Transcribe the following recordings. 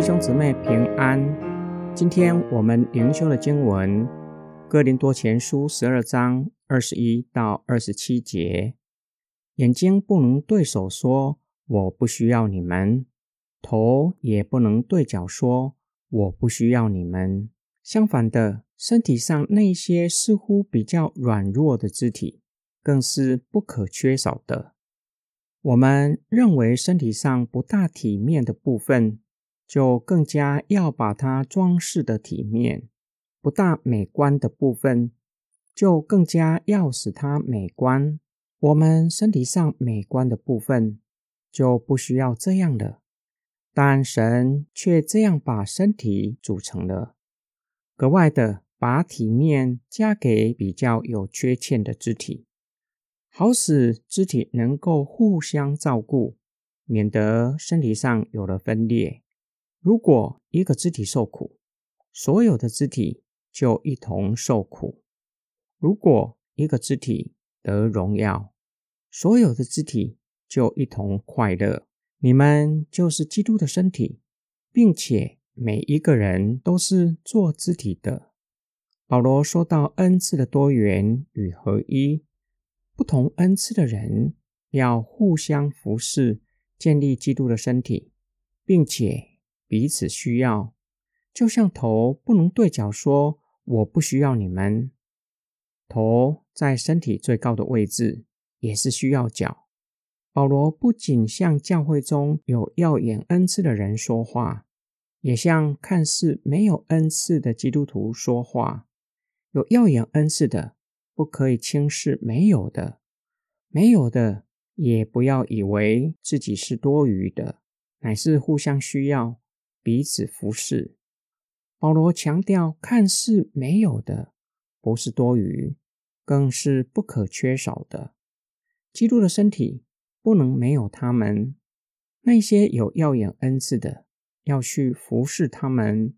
弟兄姊妹平安。今天我们灵修的经文《哥林多前书》十二章二十一到二十七节。眼睛不能对手说“我不需要你们”，头也不能对脚说“我不需要你们”。相反的，身体上那些似乎比较软弱的肢体，更是不可缺少的。我们认为身体上不大体面的部分，就更加要把它装饰的体面；不大美观的部分，就更加要使它美观。我们身体上美观的部分，就不需要这样了。但神却这样把身体组成了，格外的把体面加给比较有缺陷的肢体。好使肢体能够互相照顾，免得身体上有了分裂。如果一个肢体受苦，所有的肢体就一同受苦；如果一个肢体得荣耀，所有的肢体就一同快乐。你们就是基督的身体，并且每一个人都是做肢体的。保罗说到恩赐的多元与合一。不同恩赐的人要互相服侍，建立基督的身体，并且彼此需要。就像头不能对脚说“我不需要你们”，头在身体最高的位置也是需要脚。保罗不仅向教会中有耀眼恩赐的人说话，也向看似没有恩赐的基督徒说话。有耀眼恩赐的。不可以轻视没有的，没有的也不要以为自己是多余的，乃是互相需要，彼此服侍。保罗强调，看似没有的不是多余，更是不可缺少的。基督的身体不能没有他们。那些有耀眼恩赐的，要去服侍他们，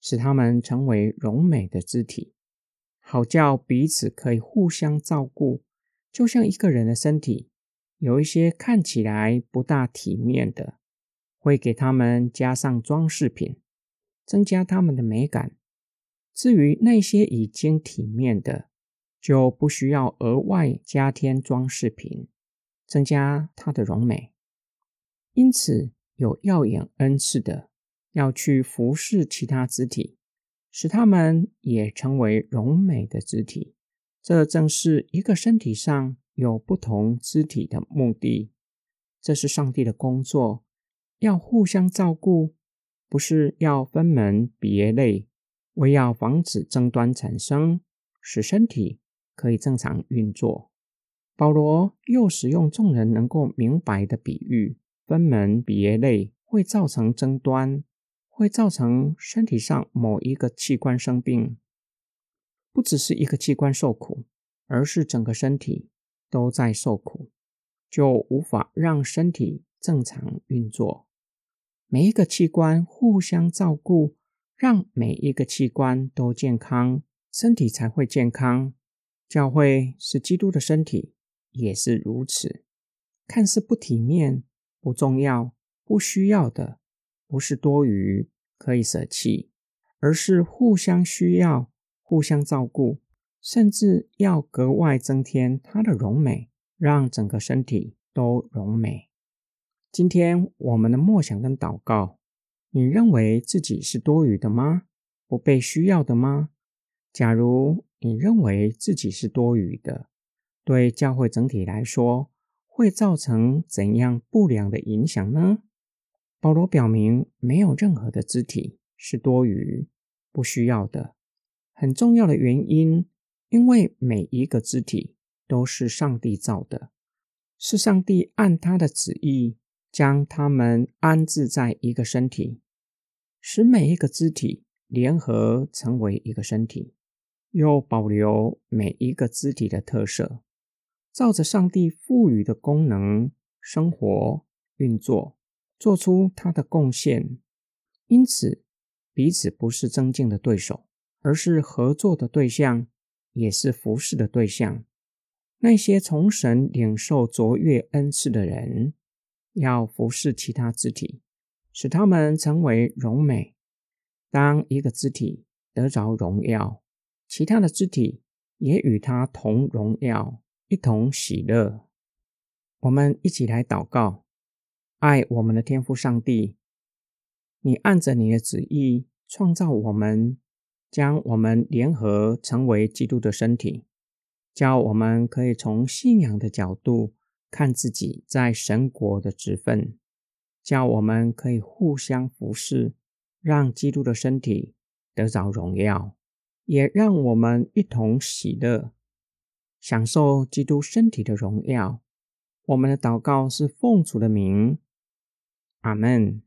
使他们成为荣美的肢体。好叫彼此可以互相照顾，就像一个人的身体，有一些看起来不大体面的，会给他们加上装饰品，增加他们的美感。至于那些已经体面的，就不需要额外加添装饰品，增加它的容美。因此，有耀眼恩赐的，要去服侍其他肢体。使他们也成为柔美的肢体，这正是一个身体上有不同肢体的目的。这是上帝的工作，要互相照顾，不是要分门别类，为要防止争端产生，使身体可以正常运作。保罗又使用众人能够明白的比喻：分门别类会造成争端。会造成身体上某一个器官生病，不只是一个器官受苦，而是整个身体都在受苦，就无法让身体正常运作。每一个器官互相照顾，让每一个器官都健康，身体才会健康。教会是基督的身体，也是如此。看似不体面、不重要、不需要的。不是多余可以舍弃，而是互相需要、互相照顾，甚至要格外增添它的荣美，让整个身体都荣美。今天我们的默想跟祷告，你认为自己是多余的吗？不被需要的吗？假如你认为自己是多余的，对教会整体来说会造成怎样不良的影响呢？保罗表明，没有任何的肢体是多余、不需要的。很重要的原因，因为每一个肢体都是上帝造的，是上帝按他的旨意将他们安置在一个身体，使每一个肢体联合成为一个身体，又保留每一个肢体的特色，照着上帝赋予的功能生活运作。做出他的贡献，因此彼此不是增进的对手，而是合作的对象，也是服侍的对象。那些从神领受卓越恩赐的人，要服侍其他肢体，使他们成为荣美。当一个肢体得着荣耀，其他的肢体也与他同荣耀，一同喜乐。我们一起来祷告：爱我们的天父上帝，你按着你的旨意创造我们，将我们联合成为基督的身体，叫我们可以从信仰的角度看自己在神国的职分，叫我们可以互相服侍。让基督的身体得着荣耀，也让我们一同喜乐，享受基督身体的荣耀。我们的祷告是奉主的名，阿门。